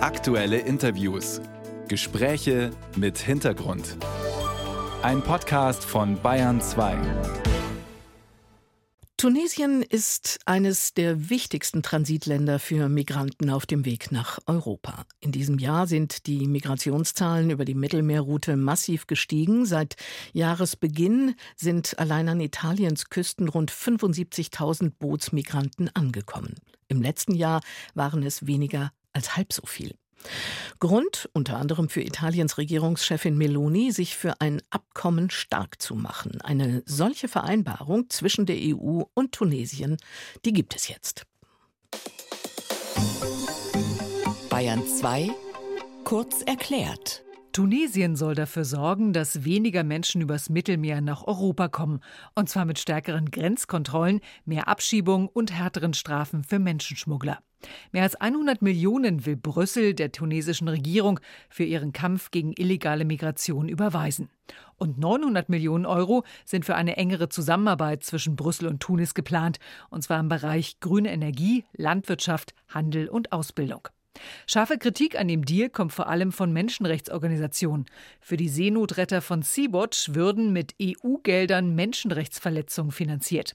Aktuelle Interviews. Gespräche mit Hintergrund. Ein Podcast von Bayern 2. Tunesien ist eines der wichtigsten Transitländer für Migranten auf dem Weg nach Europa. In diesem Jahr sind die Migrationszahlen über die Mittelmeerroute massiv gestiegen. Seit Jahresbeginn sind allein an Italiens Küsten rund 75.000 Bootsmigranten angekommen. Im letzten Jahr waren es weniger als halb so viel. Grund unter anderem für Italiens Regierungschefin Meloni, sich für ein Abkommen stark zu machen. Eine solche Vereinbarung zwischen der EU und Tunesien, die gibt es jetzt. Bayern 2 kurz erklärt. Tunesien soll dafür sorgen, dass weniger Menschen übers Mittelmeer nach Europa kommen. Und zwar mit stärkeren Grenzkontrollen, mehr Abschiebung und härteren Strafen für Menschenschmuggler. Mehr als 100 Millionen will Brüssel der tunesischen Regierung für ihren Kampf gegen illegale Migration überweisen. Und 900 Millionen Euro sind für eine engere Zusammenarbeit zwischen Brüssel und Tunis geplant, und zwar im Bereich grüne Energie, Landwirtschaft, Handel und Ausbildung. Scharfe Kritik an dem Deal kommt vor allem von Menschenrechtsorganisationen. Für die Seenotretter von Sea-Watch würden mit EU-Geldern Menschenrechtsverletzungen finanziert.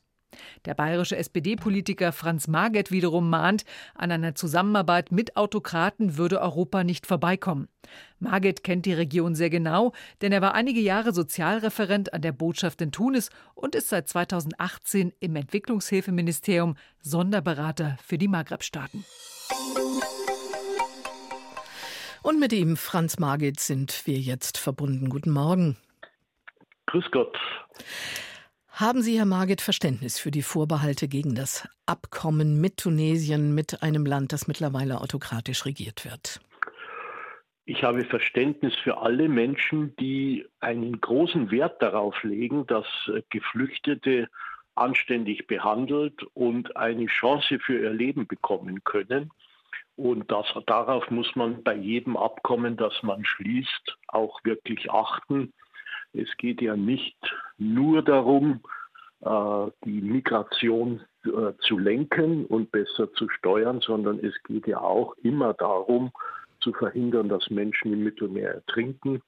Der bayerische SPD-Politiker Franz Marget wiederum mahnt, an einer Zusammenarbeit mit Autokraten würde Europa nicht vorbeikommen. Marget kennt die Region sehr genau, denn er war einige Jahre Sozialreferent an der Botschaft in Tunis und ist seit 2018 im Entwicklungshilfeministerium Sonderberater für die Maghreb-Staaten. Und mit ihm, Franz Margit, sind wir jetzt verbunden. Guten Morgen. Grüß Gott. Haben Sie, Herr Margit, Verständnis für die Vorbehalte gegen das Abkommen mit Tunesien, mit einem Land, das mittlerweile autokratisch regiert wird? Ich habe Verständnis für alle Menschen, die einen großen Wert darauf legen, dass Geflüchtete anständig behandelt und eine Chance für ihr Leben bekommen können. Und das, darauf muss man bei jedem Abkommen, das man schließt, auch wirklich achten. Es geht ja nicht nur darum, äh, die Migration äh, zu lenken und besser zu steuern, sondern es geht ja auch immer darum, zu verhindern, dass Menschen im Mittelmeer ertrinken,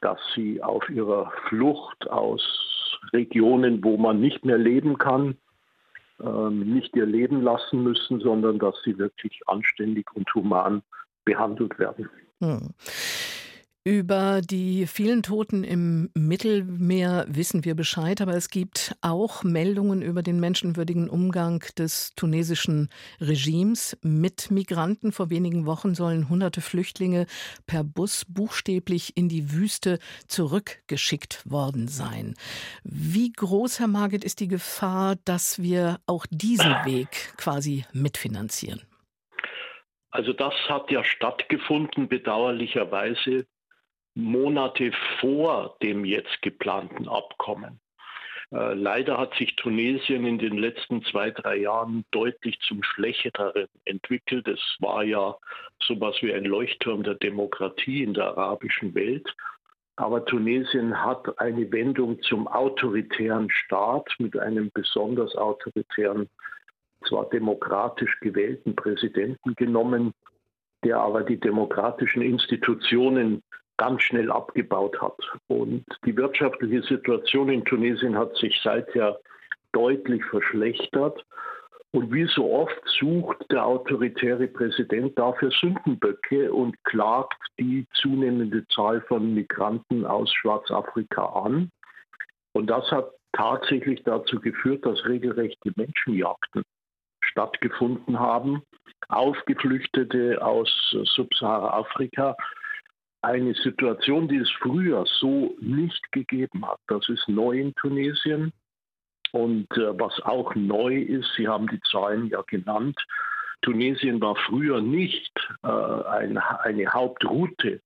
dass sie auf ihrer Flucht aus Regionen, wo man nicht mehr leben kann, nicht ihr Leben lassen müssen, sondern dass sie wirklich anständig und human behandelt werden. Hm. Über die vielen Toten im Mittelmeer wissen wir Bescheid, aber es gibt auch Meldungen über den menschenwürdigen Umgang des tunesischen Regimes mit Migranten. Vor wenigen Wochen sollen hunderte Flüchtlinge per Bus buchstäblich in die Wüste zurückgeschickt worden sein. Wie groß, Herr Margit, ist die Gefahr, dass wir auch diesen Weg quasi mitfinanzieren? Also das hat ja stattgefunden, bedauerlicherweise Monate vor dem jetzt geplanten Abkommen. Äh, leider hat sich Tunesien in den letzten zwei, drei Jahren deutlich zum Schlechteren entwickelt. Es war ja sowas wie ein Leuchtturm der Demokratie in der arabischen Welt. Aber Tunesien hat eine Wendung zum autoritären Staat mit einem besonders autoritären, zwar demokratisch gewählten Präsidenten genommen, der aber die demokratischen Institutionen ganz schnell abgebaut hat. Und die wirtschaftliche Situation in Tunesien hat sich seither deutlich verschlechtert. Und wie so oft sucht der autoritäre Präsident dafür Sündenböcke und klagt die zunehmende Zahl von Migranten aus Schwarzafrika an. Und das hat tatsächlich dazu geführt, dass regelrechte Menschenjagden stattgefunden haben auf Geflüchtete aus Subsahara-Afrika eine Situation, die es früher so nicht gegeben hat. Das ist neu in Tunesien. Und äh, was auch neu ist, Sie haben die Zahlen ja genannt, Tunesien war früher nicht äh, ein, eine Hauptroute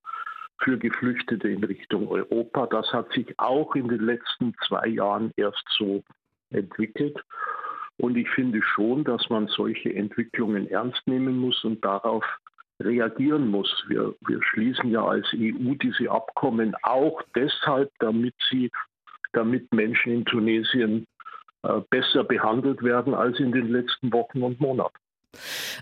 für Geflüchtete in Richtung Europa. Das hat sich auch in den letzten zwei Jahren erst so entwickelt. Und ich finde schon, dass man solche Entwicklungen ernst nehmen muss und darauf reagieren muss. Wir, wir schließen ja als EU diese Abkommen auch deshalb, damit sie, damit Menschen in Tunesien äh, besser behandelt werden als in den letzten Wochen und Monaten.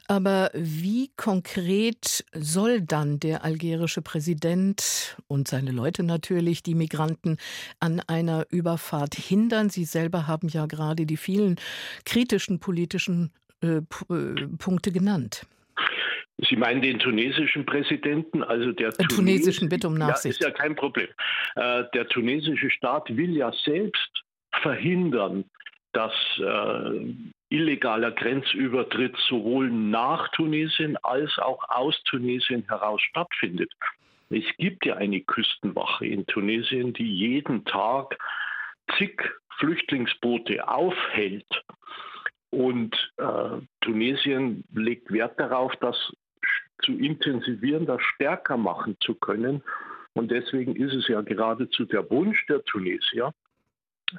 Aber wie konkret soll dann der algerische Präsident und seine Leute natürlich die Migranten an einer Überfahrt hindern? Sie selber haben ja gerade die vielen kritischen politischen äh, äh Punkte genannt. Sie meinen den tunesischen Präsidenten, also der äh, tunesischen, bitte um Nachsicht. Ja, ist ja kein Problem. Äh, der tunesische Staat will ja selbst verhindern, dass äh, illegaler Grenzübertritt sowohl nach Tunesien als auch aus Tunesien heraus stattfindet. Es gibt ja eine Küstenwache in Tunesien, die jeden Tag zig Flüchtlingsboote aufhält. Und äh, Tunesien legt Wert darauf, das zu intensivieren, das stärker machen zu können. Und deswegen ist es ja geradezu der Wunsch der Tunesier,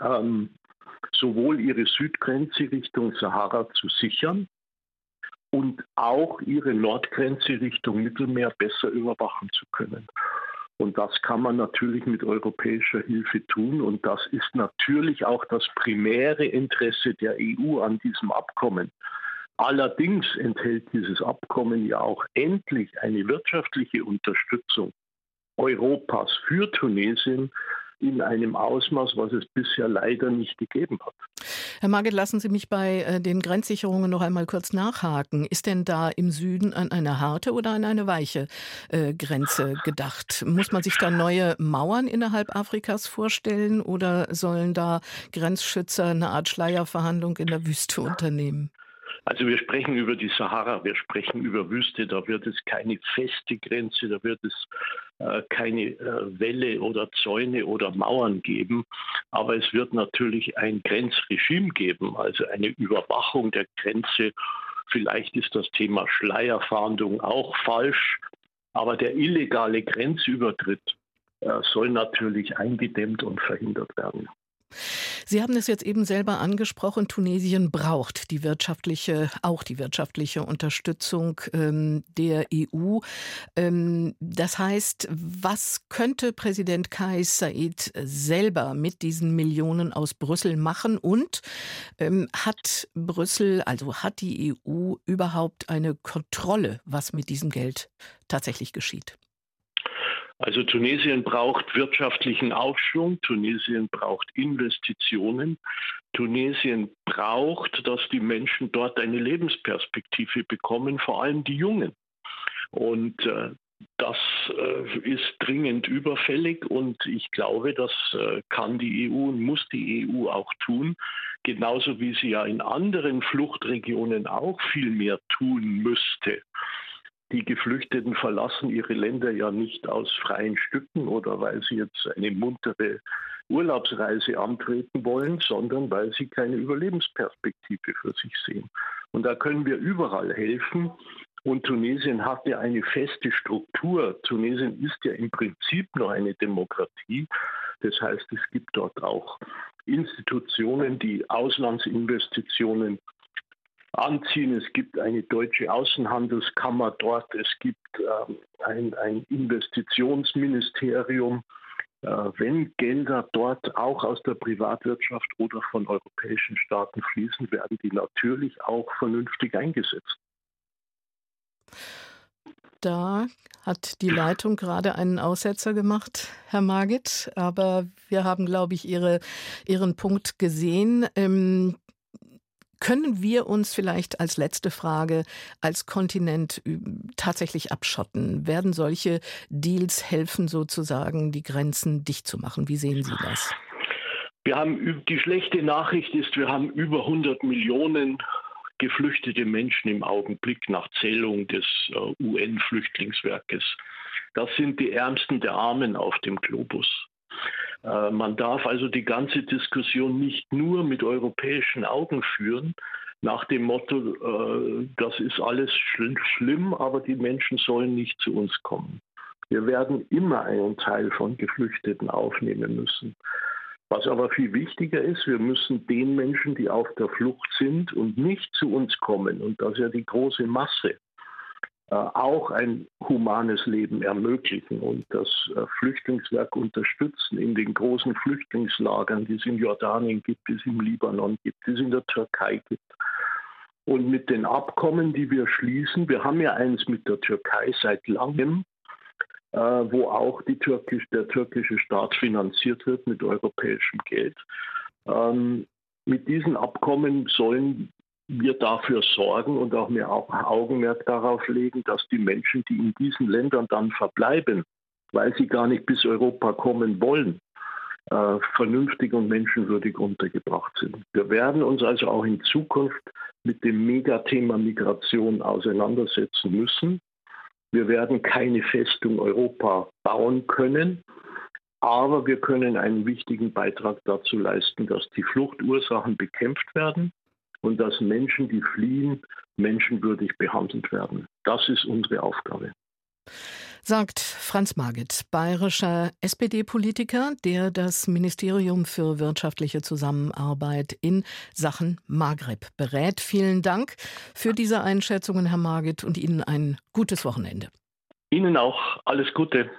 ähm, sowohl ihre Südgrenze Richtung Sahara zu sichern und auch ihre Nordgrenze Richtung Mittelmeer besser überwachen zu können. Und das kann man natürlich mit europäischer Hilfe tun. Und das ist natürlich auch das primäre Interesse der EU an diesem Abkommen. Allerdings enthält dieses Abkommen ja auch endlich eine wirtschaftliche Unterstützung Europas für Tunesien, in einem Ausmaß, was es bisher leider nicht gegeben hat. Herr Marget, lassen Sie mich bei äh, den Grenzsicherungen noch einmal kurz nachhaken. Ist denn da im Süden an eine harte oder an eine weiche äh, Grenze gedacht? Muss man sich da neue Mauern innerhalb Afrikas vorstellen oder sollen da Grenzschützer eine Art Schleierverhandlung in der Wüste unternehmen? Also wir sprechen über die Sahara, wir sprechen über Wüste, da wird es keine feste Grenze, da wird es äh, keine äh, Wälle oder Zäune oder Mauern geben, aber es wird natürlich ein Grenzregime geben, also eine Überwachung der Grenze. Vielleicht ist das Thema Schleierfahndung auch falsch, aber der illegale Grenzübertritt äh, soll natürlich eingedämmt und verhindert werden. Sie haben es jetzt eben selber angesprochen, Tunesien braucht die wirtschaftliche, auch die wirtschaftliche Unterstützung ähm, der EU. Ähm, das heißt, was könnte Präsident Kais Said selber mit diesen Millionen aus Brüssel machen? Und ähm, hat Brüssel, also hat die EU überhaupt eine Kontrolle, was mit diesem Geld tatsächlich geschieht? Also Tunesien braucht wirtschaftlichen Aufschwung, Tunesien braucht Investitionen, Tunesien braucht, dass die Menschen dort eine Lebensperspektive bekommen, vor allem die Jungen. Und äh, das äh, ist dringend überfällig und ich glaube, das äh, kann die EU und muss die EU auch tun, genauso wie sie ja in anderen Fluchtregionen auch viel mehr tun müsste. Die Geflüchteten verlassen ihre Länder ja nicht aus freien Stücken oder weil sie jetzt eine muntere Urlaubsreise antreten wollen, sondern weil sie keine Überlebensperspektive für sich sehen. Und da können wir überall helfen. Und Tunesien hat ja eine feste Struktur. Tunesien ist ja im Prinzip noch eine Demokratie. Das heißt, es gibt dort auch Institutionen, die Auslandsinvestitionen anziehen. Es gibt eine deutsche Außenhandelskammer dort. Es gibt ähm, ein, ein, Investitionsministerium. Äh, wenn Gelder dort auch aus der Privatwirtschaft oder von europäischen Staaten fließen, werden die natürlich auch vernünftig eingesetzt. Da hat die Leitung gerade einen Aussetzer gemacht, Herr Margit. Aber wir haben, glaube ich, Ihre, Ihren Punkt gesehen. Ähm, können wir uns vielleicht als letzte Frage als Kontinent tatsächlich abschotten? Werden solche Deals helfen, sozusagen die Grenzen dicht zu machen? Wie sehen Sie das? Wir haben die schlechte Nachricht ist, wir haben über 100 Millionen geflüchtete Menschen im Augenblick nach Zählung des äh, UN-Flüchtlingswerkes. Das sind die Ärmsten der Armen auf dem Globus. Äh, man darf also die ganze Diskussion nicht nur mit europäischen Augen führen, nach dem Motto, äh, das ist alles schlimm, aber die Menschen sollen nicht zu uns kommen. Wir werden immer einen Teil von Geflüchteten aufnehmen müssen. Was aber viel wichtiger ist, wir müssen den Menschen, die auf der Flucht sind und nicht zu uns kommen, und das ist ja die große Masse, auch ein humanes Leben ermöglichen und das äh, Flüchtlingswerk unterstützen in den großen Flüchtlingslagern, die es in Jordanien gibt, die es im Libanon gibt, die es in der Türkei gibt. Und mit den Abkommen, die wir schließen, wir haben ja eins mit der Türkei seit langem, äh, wo auch Türkisch, der türkische Staat finanziert wird mit europäischem Geld. Ähm, mit diesen Abkommen sollen wir dafür sorgen und auch mehr Augenmerk darauf legen, dass die Menschen, die in diesen Ländern dann verbleiben, weil sie gar nicht bis Europa kommen wollen, äh, vernünftig und menschenwürdig untergebracht sind. Wir werden uns also auch in Zukunft mit dem Megathema Migration auseinandersetzen müssen. Wir werden keine Festung Europa bauen können, aber wir können einen wichtigen Beitrag dazu leisten, dass die Fluchtursachen bekämpft werden und dass Menschen, die fliehen, menschenwürdig behandelt werden. Das ist unsere Aufgabe. Sagt Franz Margit, bayerischer SPD-Politiker, der das Ministerium für wirtschaftliche Zusammenarbeit in Sachen Maghreb berät. Vielen Dank für diese Einschätzungen, Herr Margit, und Ihnen ein gutes Wochenende. Ihnen auch alles Gute.